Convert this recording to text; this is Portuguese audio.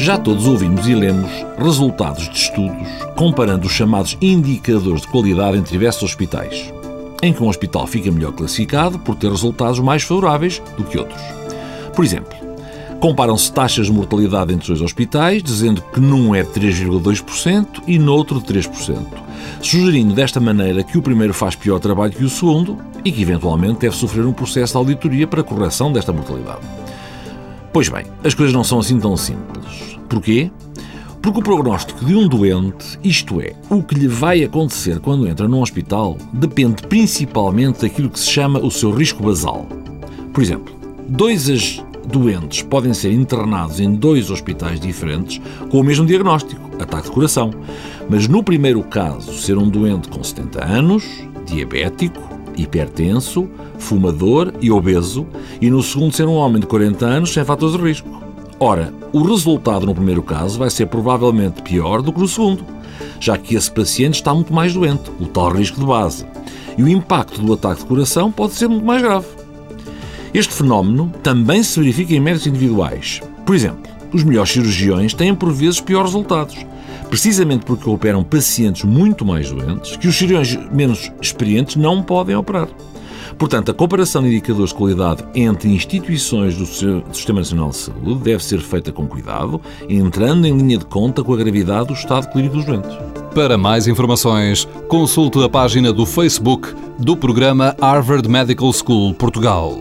Já todos ouvimos e lemos resultados de estudos comparando os chamados indicadores de qualidade entre diversos hospitais, em que um hospital fica melhor classificado por ter resultados mais favoráveis do que outros. Por exemplo, comparam-se taxas de mortalidade entre os dois hospitais, dizendo que num é de 3,2% e no outro de 3%, sugerindo desta maneira que o primeiro faz pior trabalho que o segundo e que eventualmente deve sofrer um processo de auditoria para correção desta mortalidade. Pois bem, as coisas não são assim tão simples. Porquê? Porque o prognóstico de um doente, isto é, o que lhe vai acontecer quando entra num hospital, depende principalmente daquilo que se chama o seu risco basal. Por exemplo, dois doentes podem ser internados em dois hospitais diferentes com o mesmo diagnóstico, ataque de coração. Mas no primeiro caso, ser um doente com 70 anos, diabético, hipertenso, fumador e obeso, e no segundo ser um homem de 40 anos sem fatores de risco. Ora, o resultado no primeiro caso vai ser provavelmente pior do que no segundo, já que esse paciente está muito mais doente, o tal risco de base, e o impacto do ataque de coração pode ser muito mais grave. Este fenómeno também se verifica em méritos individuais. Por exemplo, os melhores cirurgiões têm por vezes piores resultados, precisamente porque operam pacientes muito mais doentes que os cirurgiões menos experientes não podem operar. Portanto, a comparação de indicadores de qualidade entre instituições do Sistema Nacional de Saúde deve ser feita com cuidado, entrando em linha de conta com a gravidade do estado clínico dos doentes. Para mais informações, consulte a página do Facebook do programa Harvard Medical School Portugal.